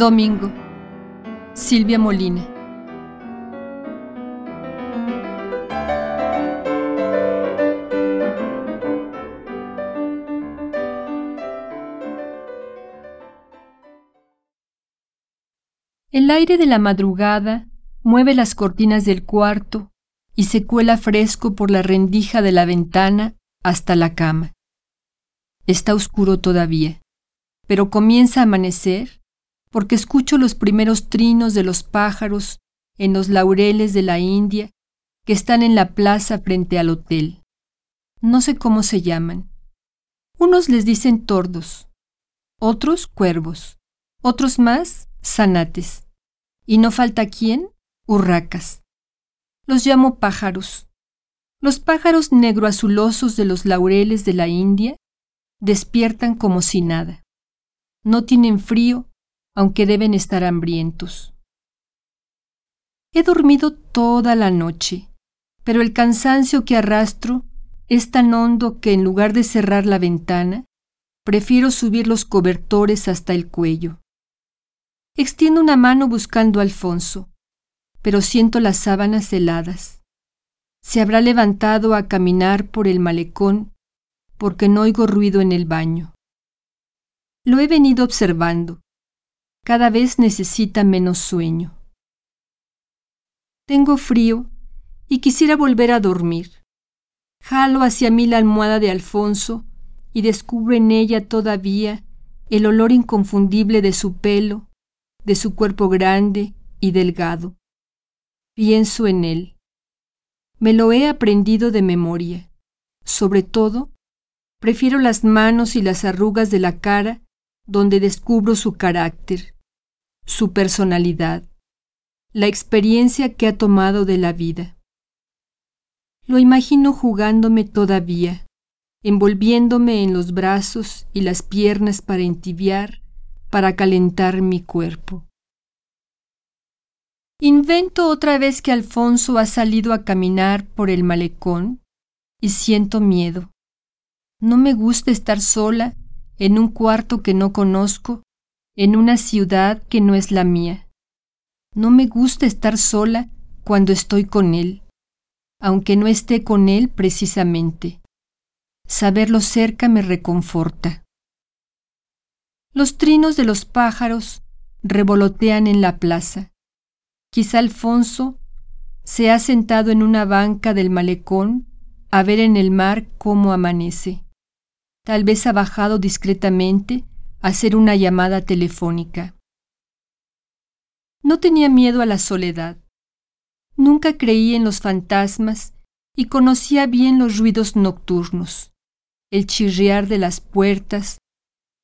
Domingo. Silvia Molina. El aire de la madrugada mueve las cortinas del cuarto y se cuela fresco por la rendija de la ventana hasta la cama. Está oscuro todavía, pero comienza a amanecer porque escucho los primeros trinos de los pájaros en los laureles de la India que están en la plaza frente al hotel. No sé cómo se llaman. Unos les dicen tordos, otros cuervos, otros más zanates. Y no falta quién, urracas. Los llamo pájaros. Los pájaros negroazulosos de los laureles de la India despiertan como si nada. No tienen frío, aunque deben estar hambrientos. He dormido toda la noche, pero el cansancio que arrastro es tan hondo que en lugar de cerrar la ventana, prefiero subir los cobertores hasta el cuello. Extiendo una mano buscando a Alfonso, pero siento las sábanas heladas. Se habrá levantado a caminar por el malecón porque no oigo ruido en el baño. Lo he venido observando. Cada vez necesita menos sueño. Tengo frío y quisiera volver a dormir. Jalo hacia mí la almohada de Alfonso y descubro en ella todavía el olor inconfundible de su pelo, de su cuerpo grande y delgado. Pienso en él. Me lo he aprendido de memoria. Sobre todo, prefiero las manos y las arrugas de la cara donde descubro su carácter, su personalidad, la experiencia que ha tomado de la vida. Lo imagino jugándome todavía, envolviéndome en los brazos y las piernas para entibiar, para calentar mi cuerpo. Invento otra vez que Alfonso ha salido a caminar por el malecón y siento miedo. No me gusta estar sola en un cuarto que no conozco, en una ciudad que no es la mía. No me gusta estar sola cuando estoy con él, aunque no esté con él precisamente. Saberlo cerca me reconforta. Los trinos de los pájaros revolotean en la plaza. Quizá Alfonso se ha sentado en una banca del malecón a ver en el mar cómo amanece. Tal vez ha bajado discretamente hacer una llamada telefónica. No tenía miedo a la soledad. Nunca creí en los fantasmas y conocía bien los ruidos nocturnos, el chirriar de las puertas,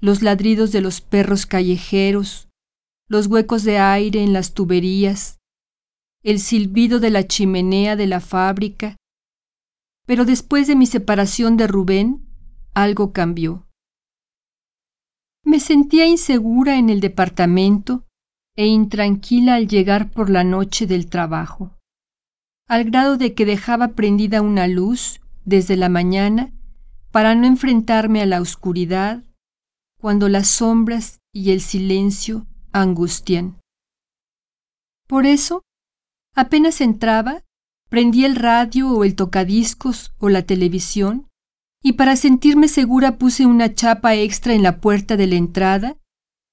los ladridos de los perros callejeros, los huecos de aire en las tuberías, el silbido de la chimenea de la fábrica. Pero después de mi separación de Rubén, algo cambió. Me sentía insegura en el departamento e intranquila al llegar por la noche del trabajo, al grado de que dejaba prendida una luz desde la mañana para no enfrentarme a la oscuridad cuando las sombras y el silencio angustian. Por eso, apenas entraba, prendí el radio o el tocadiscos o la televisión y para sentirme segura puse una chapa extra en la puerta de la entrada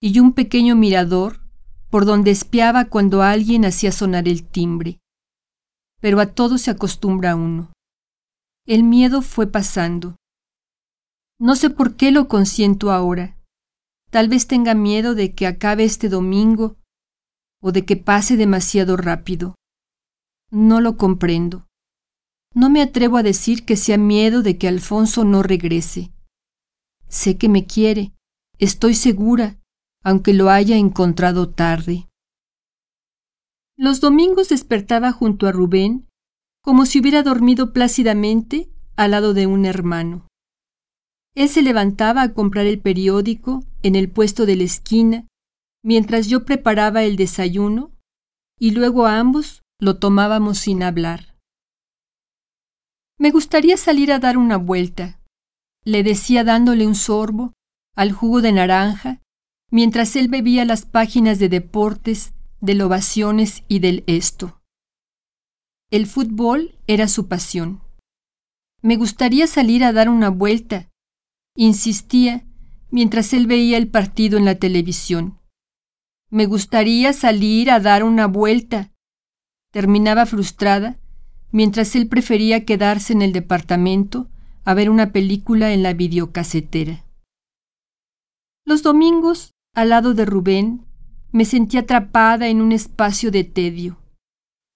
y un pequeño mirador por donde espiaba cuando alguien hacía sonar el timbre. Pero a todo se acostumbra uno. El miedo fue pasando. No sé por qué lo consiento ahora. Tal vez tenga miedo de que acabe este domingo o de que pase demasiado rápido. No lo comprendo. No me atrevo a decir que sea miedo de que Alfonso no regrese. Sé que me quiere, estoy segura, aunque lo haya encontrado tarde. Los domingos despertaba junto a Rubén como si hubiera dormido plácidamente al lado de un hermano. Él se levantaba a comprar el periódico en el puesto de la esquina, mientras yo preparaba el desayuno, y luego ambos lo tomábamos sin hablar. Me gustaría salir a dar una vuelta, le decía dándole un sorbo al jugo de naranja mientras él bebía las páginas de deportes, de ovaciones y del esto. El fútbol era su pasión. Me gustaría salir a dar una vuelta, insistía mientras él veía el partido en la televisión. Me gustaría salir a dar una vuelta. Terminaba frustrada mientras él prefería quedarse en el departamento a ver una película en la videocasetera. Los domingos, al lado de Rubén, me sentí atrapada en un espacio de tedio.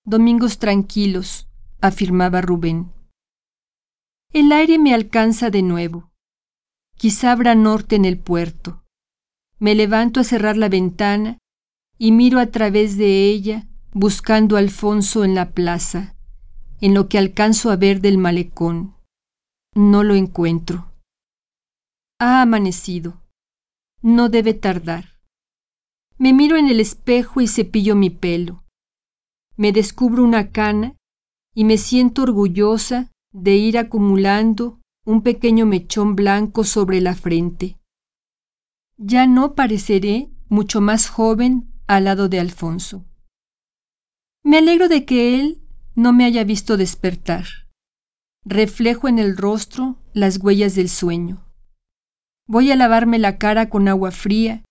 Domingos tranquilos, afirmaba Rubén. El aire me alcanza de nuevo. Quizá habrá norte en el puerto. Me levanto a cerrar la ventana y miro a través de ella buscando a Alfonso en la plaza, en lo que alcanzo a ver del malecón. No lo encuentro. Ha amanecido. No debe tardar. Me miro en el espejo y cepillo mi pelo. Me descubro una cana y me siento orgullosa de ir acumulando un pequeño mechón blanco sobre la frente. Ya no pareceré mucho más joven al lado de Alfonso. Me alegro de que él no me haya visto despertar. Reflejo en el rostro las huellas del sueño. Voy a lavarme la cara con agua fría,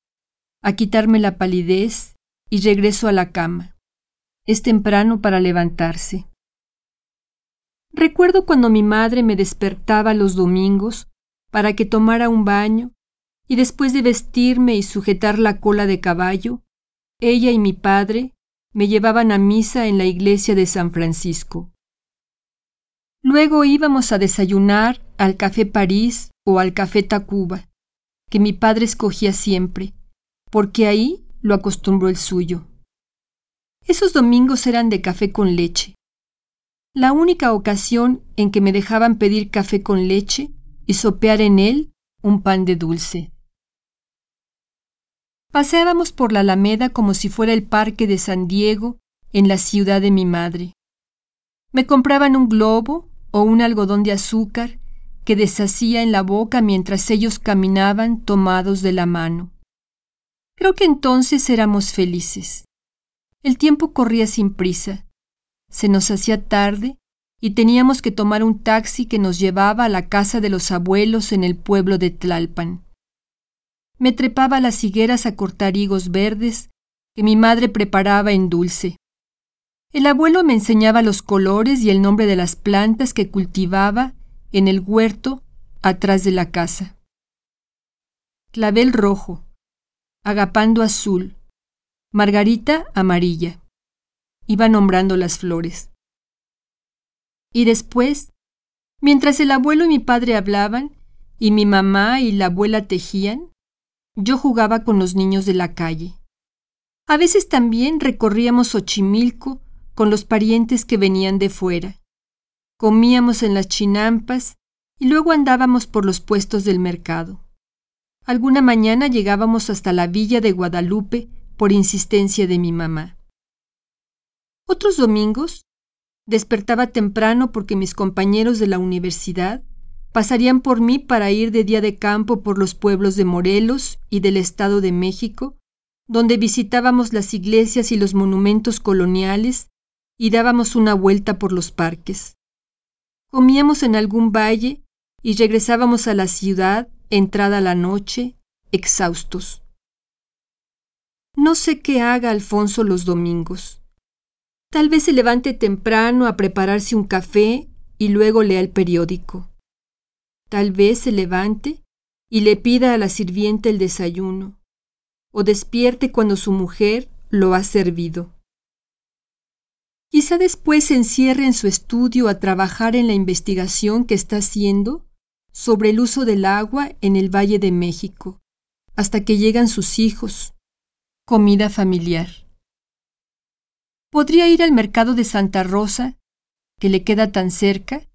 a quitarme la palidez y regreso a la cama. Es temprano para levantarse. Recuerdo cuando mi madre me despertaba los domingos para que tomara un baño y después de vestirme y sujetar la cola de caballo, ella y mi padre me llevaban a misa en la iglesia de San Francisco. Luego íbamos a desayunar al Café París o al Café Tacuba, que mi padre escogía siempre, porque ahí lo acostumbró el suyo. Esos domingos eran de café con leche, la única ocasión en que me dejaban pedir café con leche y sopear en él un pan de dulce. Paseábamos por la Alameda como si fuera el parque de San Diego en la ciudad de mi madre. Me compraban un globo o un algodón de azúcar que deshacía en la boca mientras ellos caminaban tomados de la mano. Creo que entonces éramos felices. El tiempo corría sin prisa. Se nos hacía tarde y teníamos que tomar un taxi que nos llevaba a la casa de los abuelos en el pueblo de Tlalpan. Me trepaba a las higueras a cortar higos verdes que mi madre preparaba en dulce. El abuelo me enseñaba los colores y el nombre de las plantas que cultivaba en el huerto atrás de la casa. Clavel rojo, agapando azul, margarita amarilla iba nombrando las flores. Y después, mientras el abuelo y mi padre hablaban, y mi mamá y la abuela tejían, yo jugaba con los niños de la calle. A veces también recorríamos Ochimilco con los parientes que venían de fuera. Comíamos en las chinampas y luego andábamos por los puestos del mercado. Alguna mañana llegábamos hasta la villa de Guadalupe por insistencia de mi mamá. Otros domingos despertaba temprano porque mis compañeros de la universidad pasarían por mí para ir de día de campo por los pueblos de Morelos y del Estado de México, donde visitábamos las iglesias y los monumentos coloniales y dábamos una vuelta por los parques. Comíamos en algún valle y regresábamos a la ciudad entrada la noche, exhaustos. No sé qué haga Alfonso los domingos. Tal vez se levante temprano a prepararse un café y luego lea el periódico. Tal vez se levante y le pida a la sirvienta el desayuno, o despierte cuando su mujer lo ha servido. Quizá después se encierre en su estudio a trabajar en la investigación que está haciendo sobre el uso del agua en el Valle de México, hasta que llegan sus hijos. Comida familiar. Podría ir al mercado de Santa Rosa, que le queda tan cerca,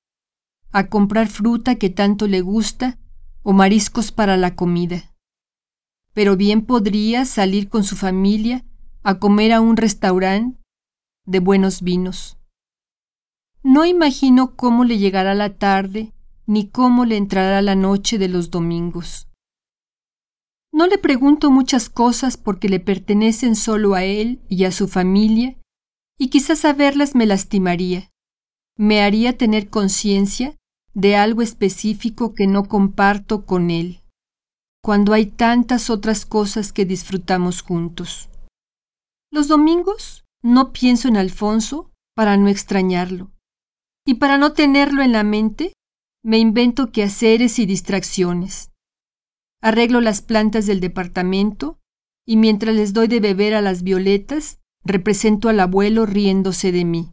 a comprar fruta que tanto le gusta o mariscos para la comida. Pero bien podría salir con su familia a comer a un restaurante de buenos vinos. No imagino cómo le llegará la tarde ni cómo le entrará la noche de los domingos. No le pregunto muchas cosas porque le pertenecen solo a él y a su familia, y quizás saberlas me lastimaría. Me haría tener conciencia de algo específico que no comparto con él, cuando hay tantas otras cosas que disfrutamos juntos. Los domingos no pienso en Alfonso para no extrañarlo, y para no tenerlo en la mente, me invento quehaceres y distracciones arreglo las plantas del departamento y mientras les doy de beber a las violetas, represento al abuelo riéndose de mí.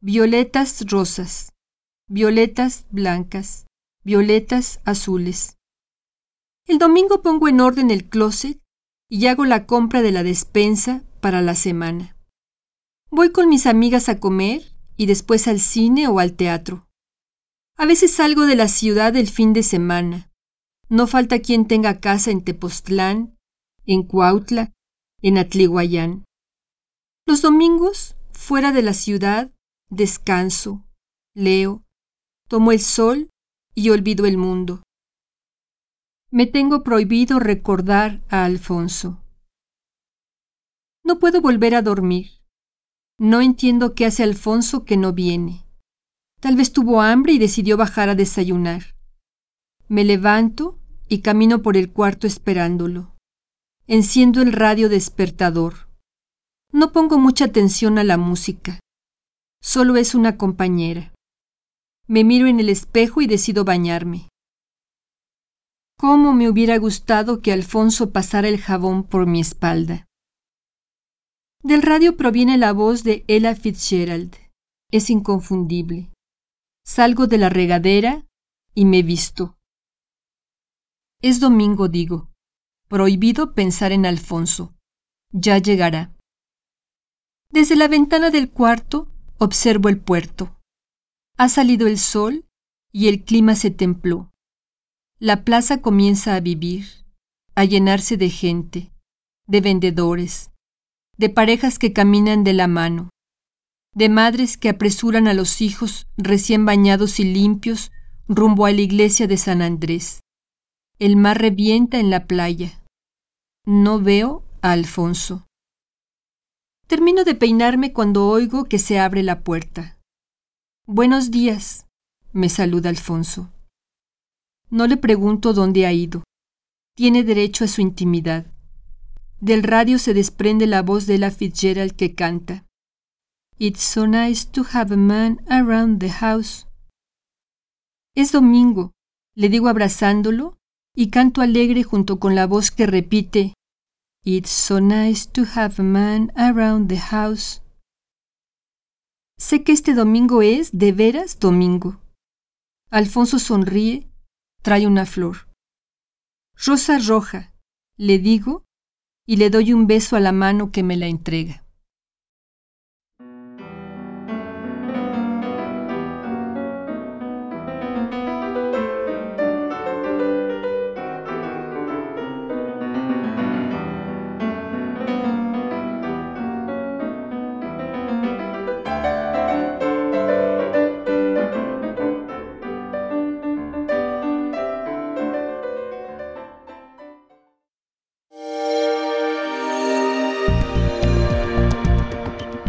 Violetas rosas, violetas blancas, violetas azules. El domingo pongo en orden el closet y hago la compra de la despensa para la semana. Voy con mis amigas a comer y después al cine o al teatro. A veces salgo de la ciudad el fin de semana. No falta quien tenga casa en Tepoztlán, en Cuautla, en Atlihuayán. Los domingos, fuera de la ciudad, descanso, leo, tomo el sol y olvido el mundo. Me tengo prohibido recordar a Alfonso. No puedo volver a dormir. No entiendo qué hace Alfonso que no viene. Tal vez tuvo hambre y decidió bajar a desayunar. Me levanto y camino por el cuarto esperándolo. Enciendo el radio despertador. No pongo mucha atención a la música. Solo es una compañera. Me miro en el espejo y decido bañarme. ¿Cómo me hubiera gustado que Alfonso pasara el jabón por mi espalda? Del radio proviene la voz de Ella Fitzgerald. Es inconfundible. Salgo de la regadera y me visto. Es domingo, digo. Prohibido pensar en Alfonso. Ya llegará. Desde la ventana del cuarto observo el puerto. Ha salido el sol y el clima se templó. La plaza comienza a vivir, a llenarse de gente, de vendedores, de parejas que caminan de la mano, de madres que apresuran a los hijos recién bañados y limpios rumbo a la iglesia de San Andrés. El mar revienta en la playa. No veo a Alfonso. Termino de peinarme cuando oigo que se abre la puerta. Buenos días, me saluda Alfonso. No le pregunto dónde ha ido. Tiene derecho a su intimidad. Del radio se desprende la voz de la Fitzgerald que canta. It's so nice to have a man around the house. Es domingo, le digo abrazándolo y canto alegre junto con la voz que repite It's so nice to have a man around the house. Sé que este domingo es de veras domingo. Alfonso sonríe, trae una flor. Rosa roja, le digo, y le doy un beso a la mano que me la entrega.